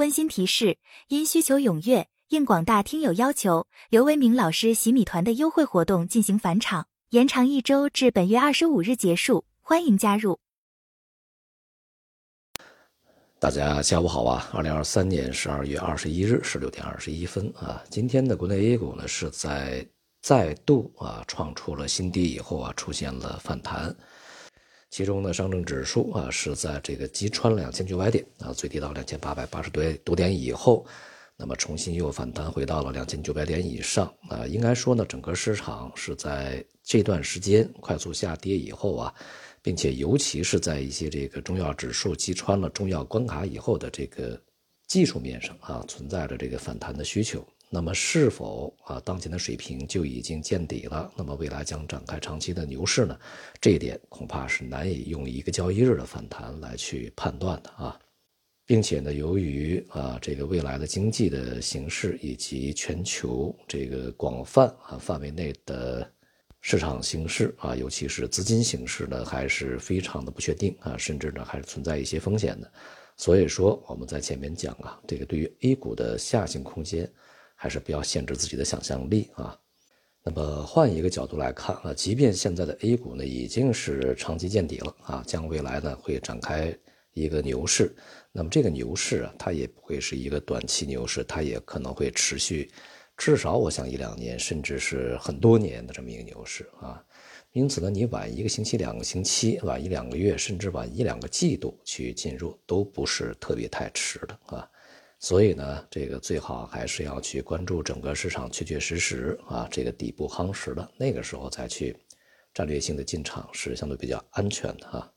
温馨提示：因需求踊跃，应广大听友要求，刘维明老师洗米团的优惠活动进行返场，延长一周至本月二十五日结束，欢迎加入。大家下午好啊！二零二三年十二月二十一日十六点二十一分啊，今天的国内 A 股呢是在再度啊创出了新低以后啊出现了反弹。其中呢，上证指数啊是在这个击穿两千九百点啊，最低到两千八百八十多多点以后，那么重新又反弹回到了两千九百点以上啊。应该说呢，整个市场是在这段时间快速下跌以后啊，并且尤其是在一些这个重要指数击穿了重要关卡以后的这个技术面上啊，存在着这个反弹的需求。那么是否啊当前的水平就已经见底了？那么未来将展开长期的牛市呢？这一点恐怕是难以用一个交易日的反弹来去判断的啊，并且呢，由于啊这个未来的经济的形势以及全球这个广泛啊范围内的市场形势啊，尤其是资金形势呢，还是非常的不确定啊，甚至呢还是存在一些风险的。所以说我们在前面讲啊，这个对于 A 股的下行空间。还是不要限制自己的想象力啊。那么换一个角度来看啊，即便现在的 A 股呢已经是长期见底了啊，将未来呢会展开一个牛市。那么这个牛市啊，它也不会是一个短期牛市，它也可能会持续至少我想一两年，甚至是很多年的这么一个牛市啊。因此呢，你晚一个星期、两个星期，晚一两个月，甚至晚一两个季度去进入，都不是特别太迟的啊。所以呢，这个最好还是要去关注整个市场确确实实啊，这个底部夯实了，那个时候再去战略性的进场是相对比较安全的哈。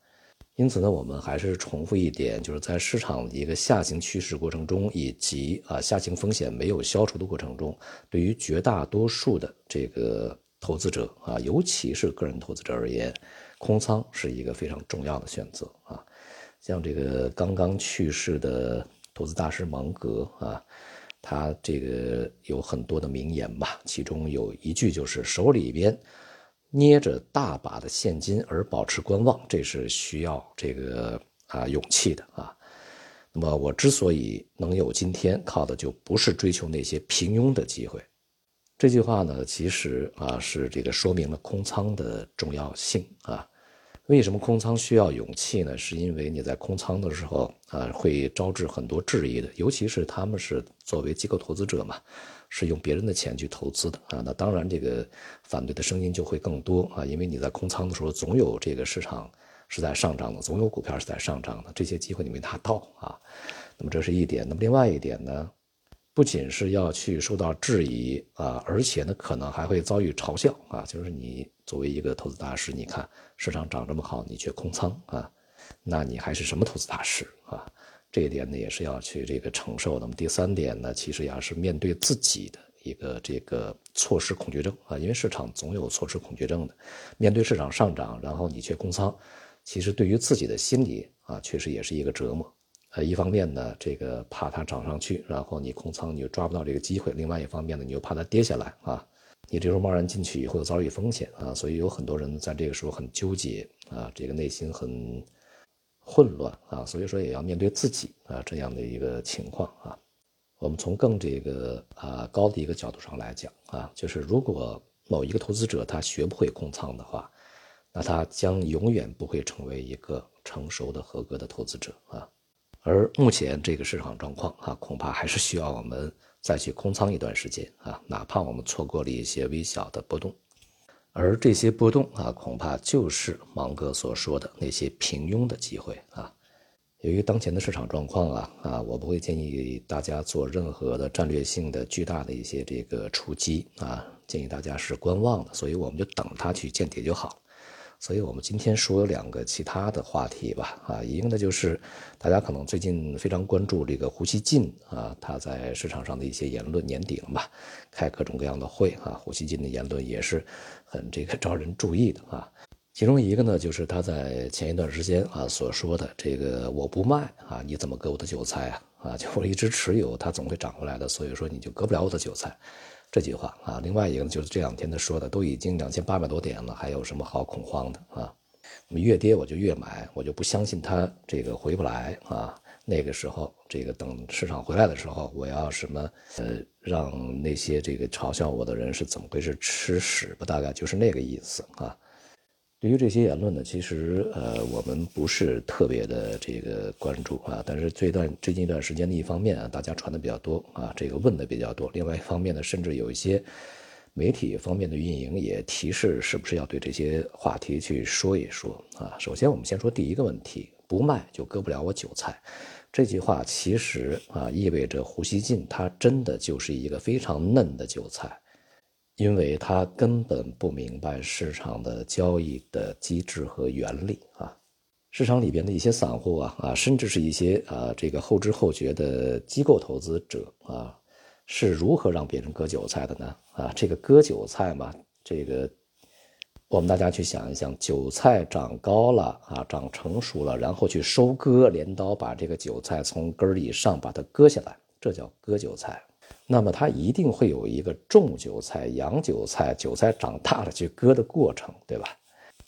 因此呢，我们还是重复一点，就是在市场一个下行趋势过程中，以及啊下行风险没有消除的过程中，对于绝大多数的这个投资者啊，尤其是个人投资者而言，空仓是一个非常重要的选择啊。像这个刚刚去世的。投资大师芒格啊，他这个有很多的名言吧，其中有一句就是手里边捏着大把的现金而保持观望，这是需要这个啊勇气的啊。那么我之所以能有今天，靠的就不是追求那些平庸的机会。这句话呢，其实啊是这个说明了空仓的重要性啊。为什么空仓需要勇气呢？是因为你在空仓的时候啊，会招致很多质疑的，尤其是他们是作为机构投资者嘛，是用别人的钱去投资的啊。那当然，这个反对的声音就会更多啊，因为你在空仓的时候，总有这个市场是在上涨的，总有股票是在上涨的，这些机会你没拿到啊。那么这是一点。那么另外一点呢？不仅是要去受到质疑啊，而且呢，可能还会遭遇嘲笑啊。就是你作为一个投资大师，你看市场涨这么好，你却空仓啊，那你还是什么投资大师啊？这一点呢，也是要去这个承受。那么第三点呢，其实也是面对自己的一个这个错失恐惧症啊，因为市场总有错失恐惧症的。面对市场上涨，然后你却空仓，其实对于自己的心理啊，确实也是一个折磨。呃，一方面呢，这个怕它涨上去，然后你空仓你又抓不到这个机会；另外一方面呢，你又怕它跌下来啊，你这时候贸然进去以后又遭遇风险啊，所以有很多人在这个时候很纠结啊，这个内心很混乱啊，所以说也要面对自己啊这样的一个情况啊。我们从更这个啊高的一个角度上来讲啊，就是如果某一个投资者他学不会空仓的话，那他将永远不会成为一个成熟的合格的投资者啊。而目前这个市场状况啊，恐怕还是需要我们再去空仓一段时间啊，哪怕我们错过了一些微小的波动，而这些波动啊，恐怕就是芒格所说的那些平庸的机会啊。由于当前的市场状况啊啊，我不会建议大家做任何的战略性的巨大的一些这个出击啊，建议大家是观望的，所以我们就等它去见底就好。所以我们今天说两个其他的话题吧，啊，一个呢就是大家可能最近非常关注这个胡锡进啊，他在市场上的一些言论，年底了嘛，开各种各样的会啊，胡锡进的言论也是很这个招人注意的啊。其中一个呢就是他在前一段时间啊所说的这个我不卖啊，你怎么割我的韭菜啊？啊，就我一直持有，它总会涨回来的，所以说你就割不了我的韭菜。这句话啊，另外一个呢，就是这两天他说的，都已经两千八百多点了，还有什么好恐慌的啊？那么越跌我就越买，我就不相信它这个回不来啊。那个时候，这个等市场回来的时候，我要什么呃，让那些这个嘲笑我的人是怎么回事？吃屎吧，大概就是那个意思啊。对于这些言论呢，其实呃，我们不是特别的这个关注啊。但是这段最近一段时间的一方面啊，大家传的比较多啊，这个问的比较多。另外一方面呢，甚至有一些媒体方面的运营也提示，是不是要对这些话题去说一说啊？首先，我们先说第一个问题：不卖就割不了我韭菜。这句话其实啊，意味着胡锡进他真的就是一个非常嫩的韭菜。因为他根本不明白市场的交易的机制和原理啊，市场里边的一些散户啊啊，甚至是一些啊这个后知后觉的机构投资者啊，是如何让别人割韭菜的呢？啊，这个割韭菜嘛，这个我们大家去想一想，韭菜长高了啊，长成熟了，然后去收割，镰刀把这个韭菜从根儿以上把它割下来，这叫割韭菜。那么它一定会有一个种韭菜、养韭菜、韭菜长大了去割的过程，对吧？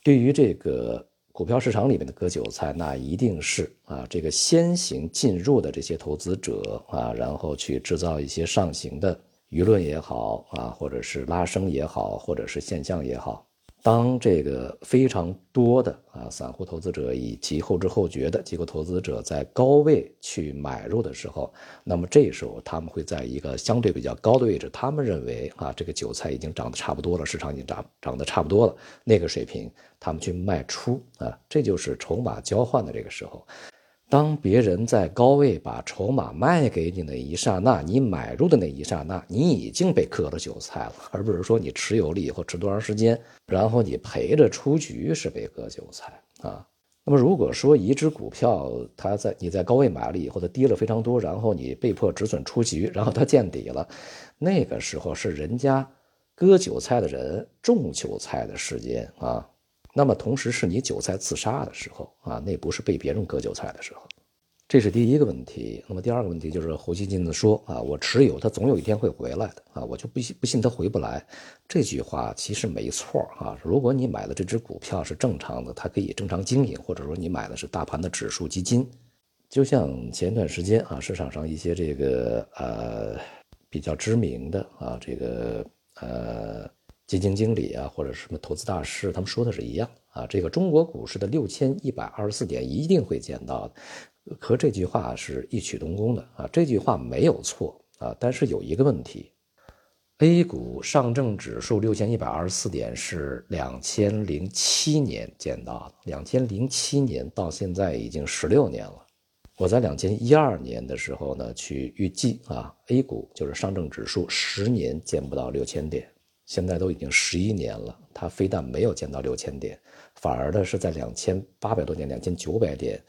对于这个股票市场里面的割韭菜，那一定是啊，这个先行进入的这些投资者啊，然后去制造一些上行的舆论也好啊，或者是拉升也好，或者是现象也好。当这个非常多的啊散户投资者以及后知后觉的机构投资者在高位去买入的时候，那么这时候他们会在一个相对比较高的位置，他们认为啊这个韭菜已经涨得差不多了，市场已经涨涨得差不多了，那个水平他们去卖出啊，这就是筹码交换的这个时候。当别人在高位把筹码卖给你那一刹那，你买入的那一刹那，你已经被割了韭菜了，而不是说你持有了以后持多长时间，然后你赔着出局是被割韭菜啊。那么如果说一只股票它在你在高位买了以后，它跌了非常多，然后你被迫止损出局，然后它见底了，那个时候是人家割韭菜的人种韭菜的时间啊。那么同时是你韭菜自杀的时候啊，那不是被别人割韭菜的时候，这是第一个问题。那么第二个问题就是胡锡进的说啊，我持有它总有一天会回来的啊，我就不信不信它回不来。这句话其实没错啊，如果你买的这只股票是正常的，它可以正常经营，或者说你买的是大盘的指数基金，就像前段时间啊，市场上一些这个呃比较知名的啊这个呃。基金经理啊，或者什么投资大师，他们说的是一样啊。这个中国股市的六千一百二十四点一定会见到的，和这句话是异曲同工的啊。这句话没有错啊，但是有一个问题，A 股上证指数六千一百二十四点是两千零七年见到的，两千零七年到现在已经十六年了。我在两千一二年的时候呢，去预计啊，A 股就是上证指数十年见不到六千点。现在都已经十一年了，它非但没有见到六千点，反而呢是在两千八百多点、两千九百点，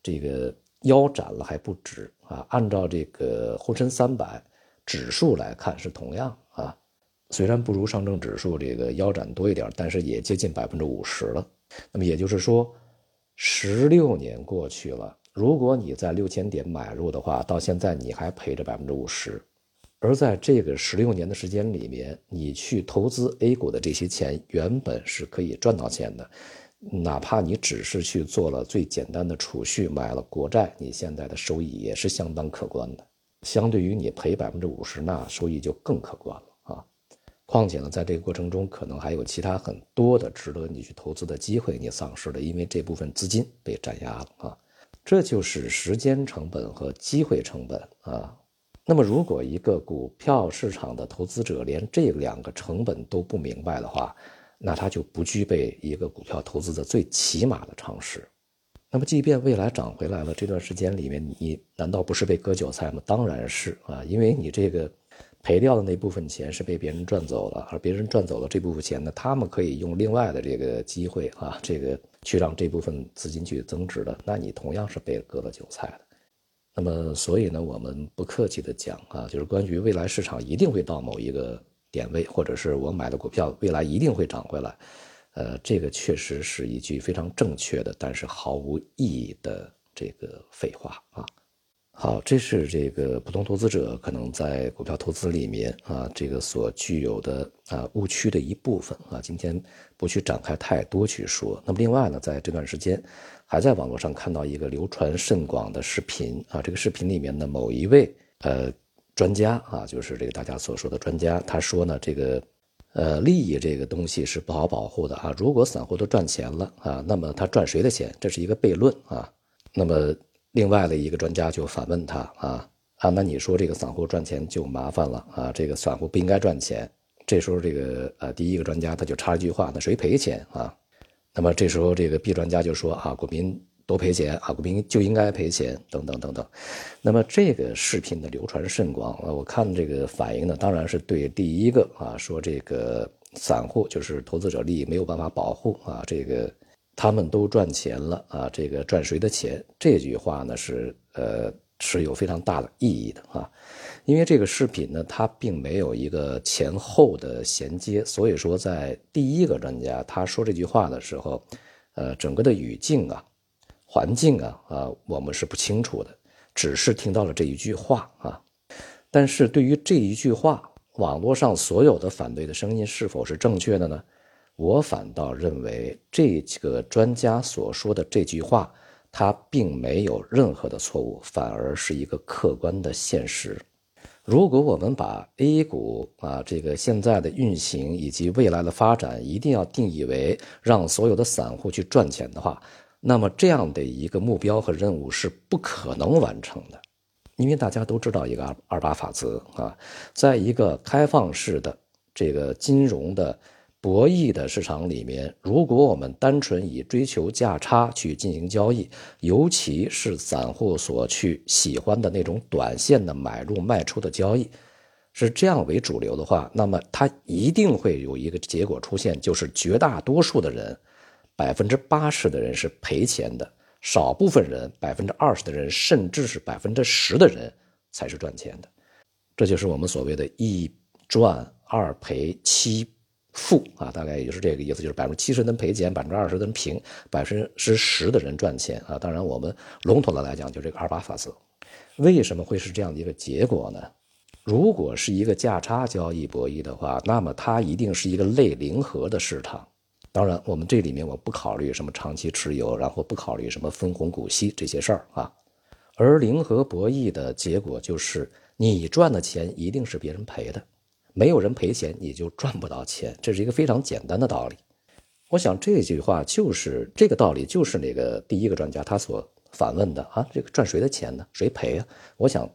这个腰斩了还不止啊！按照这个沪深三百指数来看是同样啊，虽然不如上证指数这个腰斩多一点，但是也接近百分之五十了。那么也就是说，十六年过去了，如果你在六千点买入的话，到现在你还赔着百分之五十。而在这个十六年的时间里面，你去投资 A 股的这些钱，原本是可以赚到钱的，哪怕你只是去做了最简单的储蓄，买了国债，你现在的收益也是相当可观的。相对于你赔百分之五十，那收益就更可观了啊！况且呢，在这个过程中，可能还有其他很多的值得你去投资的机会，你丧失了，因为这部分资金被占压了啊！这就是时间成本和机会成本啊！那么，如果一个股票市场的投资者连这两个成本都不明白的话，那他就不具备一个股票投资的最起码的常识。那么，即便未来涨回来了，这段时间里面，你难道不是被割韭菜吗？当然是啊，因为你这个赔掉的那部分钱是被别人赚走了，而别人赚走了这部分钱呢，他们可以用另外的这个机会啊，这个去让这部分资金去增值的，那你同样是被割了韭菜的。那么，所以呢，我们不客气的讲啊，就是关于未来市场一定会到某一个点位，或者是我买的股票未来一定会涨回来，呃，这个确实是一句非常正确的，但是毫无意义的这个废话啊。好，这是这个普通投资者可能在股票投资里面啊，这个所具有的啊误区的一部分啊。今天不去展开太多去说。那么另外呢，在这段时间，还在网络上看到一个流传甚广的视频啊，这个视频里面的某一位呃专家啊，就是这个大家所说的专家，他说呢，这个呃利益这个东西是不好保护的啊。如果散户都赚钱了啊，那么他赚谁的钱？这是一个悖论啊。那么。另外的一个专家就反问他啊啊，那你说这个散户赚钱就麻烦了啊？这个散户不应该赚钱。这时候这个呃第一个专家他就插一句话，那谁赔钱啊？那么这时候这个 B 专家就说啊，股民都赔钱啊，股民就应该赔钱等等等等。那么这个视频的流传甚广啊，我看这个反应呢，当然是对第一个啊说这个散户就是投资者利益没有办法保护啊这个。他们都赚钱了啊！这个赚谁的钱？这句话呢是呃是有非常大的意义的啊，因为这个视频呢它并没有一个前后的衔接，所以说在第一个专家他说这句话的时候，呃整个的语境啊、环境啊啊我们是不清楚的，只是听到了这一句话啊。但是对于这一句话，网络上所有的反对的声音是否是正确的呢？我反倒认为，这个专家所说的这句话，他并没有任何的错误，反而是一个客观的现实。如果我们把 A 股啊这个现在的运行以及未来的发展，一定要定义为让所有的散户去赚钱的话，那么这样的一个目标和任务是不可能完成的，因为大家都知道一个二二八法则啊，在一个开放式的这个金融的。博弈的市场里面，如果我们单纯以追求价差去进行交易，尤其是散户所去喜欢的那种短线的买入卖出的交易，是这样为主流的话，那么它一定会有一个结果出现，就是绝大多数的人，百分之八十的人是赔钱的，少部分人百分之二十的人，甚至是百分之十的人才是赚钱的，这就是我们所谓的一赚二赔七。负啊，大概也就是这个意思，就是百分之七十的人赔钱，百分之二十的人平，百分之十的人赚钱啊。当然，我们笼统的来讲，就这个二八法则。为什么会是这样的一个结果呢？如果是一个价差交易博弈的话，那么它一定是一个类零和的市场。当然，我们这里面我不考虑什么长期持有，然后不考虑什么分红股息这些事儿啊。而零和博弈的结果就是，你赚的钱一定是别人赔的。没有人赔钱，你就赚不到钱，这是一个非常简单的道理。我想这句话就是这个道理，就是那个第一个专家他所反问的啊，这个赚谁的钱呢？谁赔啊？我想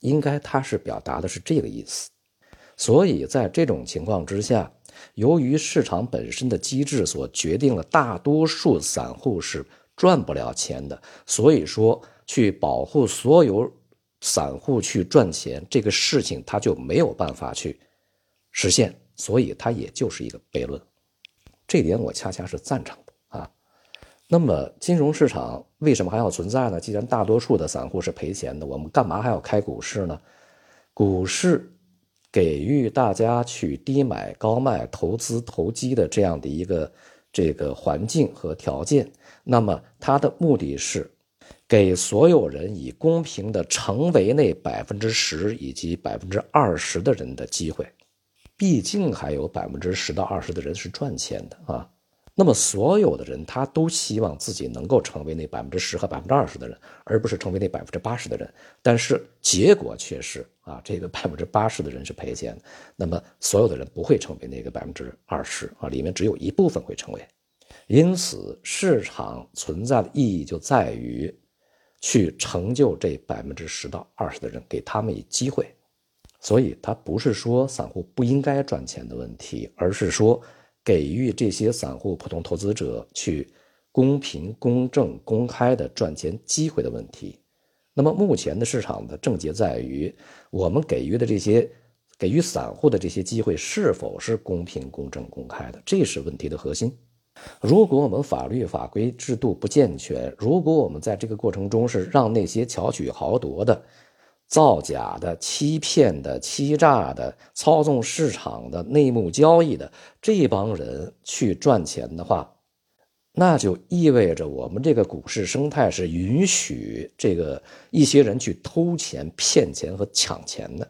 应该他是表达的是这个意思。所以在这种情况之下，由于市场本身的机制所决定了大多数散户是赚不了钱的，所以说去保护所有散户去赚钱这个事情，他就没有办法去。实现，所以它也就是一个悖论，这点我恰恰是赞成的啊。那么金融市场为什么还要存在呢？既然大多数的散户是赔钱的，我们干嘛还要开股市呢？股市给予大家去低买高卖、投资投机的这样的一个这个环境和条件，那么它的目的是给所有人以公平的成为那百分之十以及百分之二十的人的机会。毕竟还有百分之十到二十的人是赚钱的啊，那么所有的人他都希望自己能够成为那百分之十和百分之二十的人，而不是成为那百分之八十的人。但是结果却是啊，这个百分之八十的人是赔钱，那么所有的人不会成为那个百分之二十啊，里面只有一部分会成为。因此，市场存在的意义就在于去成就这百分之十到二十的人，给他们以机会。所以，它不是说散户不应该赚钱的问题，而是说给予这些散户、普通投资者去公平、公正、公开的赚钱机会的问题。那么，目前的市场的症结在于，我们给予的这些给予散户的这些机会是否是公平、公正、公开的，这是问题的核心。如果我们法律法规制度不健全，如果我们在这个过程中是让那些巧取豪夺的，造假的、欺骗的、欺诈的、操纵市场的、内幕交易的这帮人去赚钱的话，那就意味着我们这个股市生态是允许这个一些人去偷钱、骗钱和抢钱的。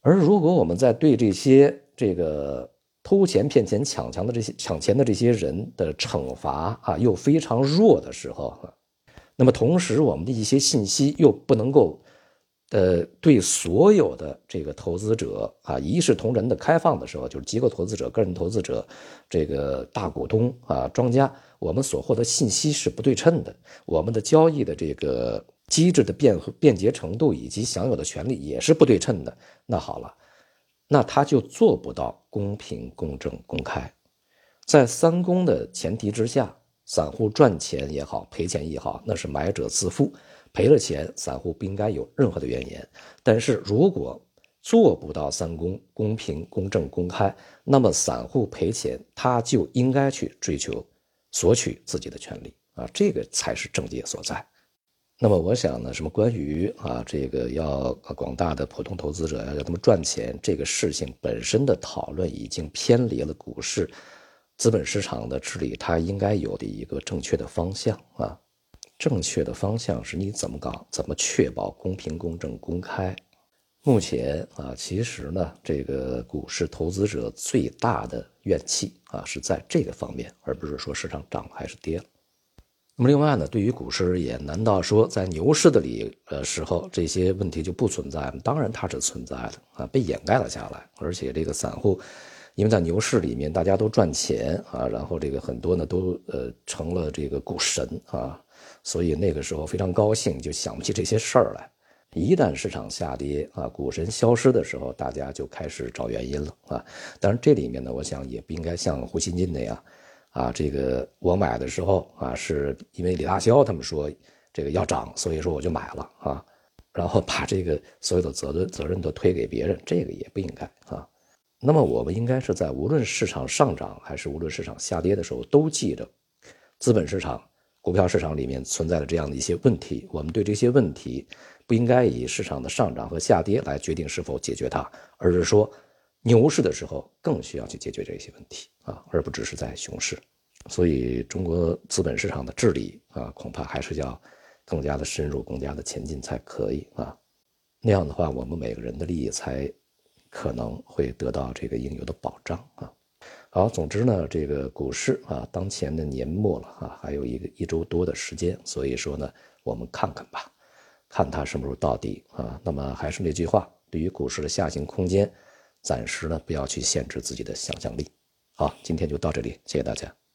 而如果我们在对这些这个偷钱、骗钱、抢钱的这些抢钱的这些人的惩罚啊又非常弱的时候，那么同时我们的一些信息又不能够。呃，对所有的这个投资者啊，一视同仁的开放的时候，就是机构投资者、个人投资者、这个大股东啊、庄家，我们所获得信息是不对称的，我们的交易的这个机制的便便捷程度以及享有的权利也是不对称的。那好了，那他就做不到公平、公正、公开。在三公的前提之下，散户赚钱也好，赔钱也好，那是买者自负。赔了钱，散户不应该有任何的怨言。但是如果做不到三公公平、公正、公开，那么散户赔钱，他就应该去追求索取自己的权利啊，这个才是症结所在。那么我想呢，什么关于啊这个要广大的普通投资者要让他们赚钱这个事情本身的讨论，已经偏离了股市资本市场的治理它应该有的一个正确的方向啊。正确的方向是你怎么搞，怎么确保公平、公正、公开？目前啊，其实呢，这个股市投资者最大的怨气啊，是在这个方面，而不是说市场涨还是跌。那么另外呢，对于股市而言，难道说在牛市的里呃时候这些问题就不存在吗？当然它是存在的啊，被掩盖了下来。而且这个散户，因为在牛市里面大家都赚钱啊，然后这个很多呢都呃成了这个股神啊。所以那个时候非常高兴，就想不起这些事儿来。一旦市场下跌啊，股神消失的时候，大家就开始找原因了啊。当然这里面呢，我想也不应该像胡锡进那样啊，这个我买的时候啊，是因为李大霄他们说这个要涨，所以说我就买了啊，然后把这个所有的责任责任都推给别人，这个也不应该啊。那么我们应该是在无论市场上涨还是无论市场下跌的时候，都记着资本市场。股票市场里面存在的这样的一些问题，我们对这些问题不应该以市场的上涨和下跌来决定是否解决它，而是说牛市的时候更需要去解决这些问题啊，而不只是在熊市。所以中国资本市场的治理啊，恐怕还是要更加的深入、更加的前进才可以啊。那样的话，我们每个人的利益才可能会得到这个应有的保障啊。好，总之呢，这个股市啊，当前的年末了啊，还有一个一周多的时间，所以说呢，我们看看吧，看它什么时候到底啊。那么还是那句话，对于股市的下行空间，暂时呢不要去限制自己的想象力。好，今天就到这里，谢谢大家。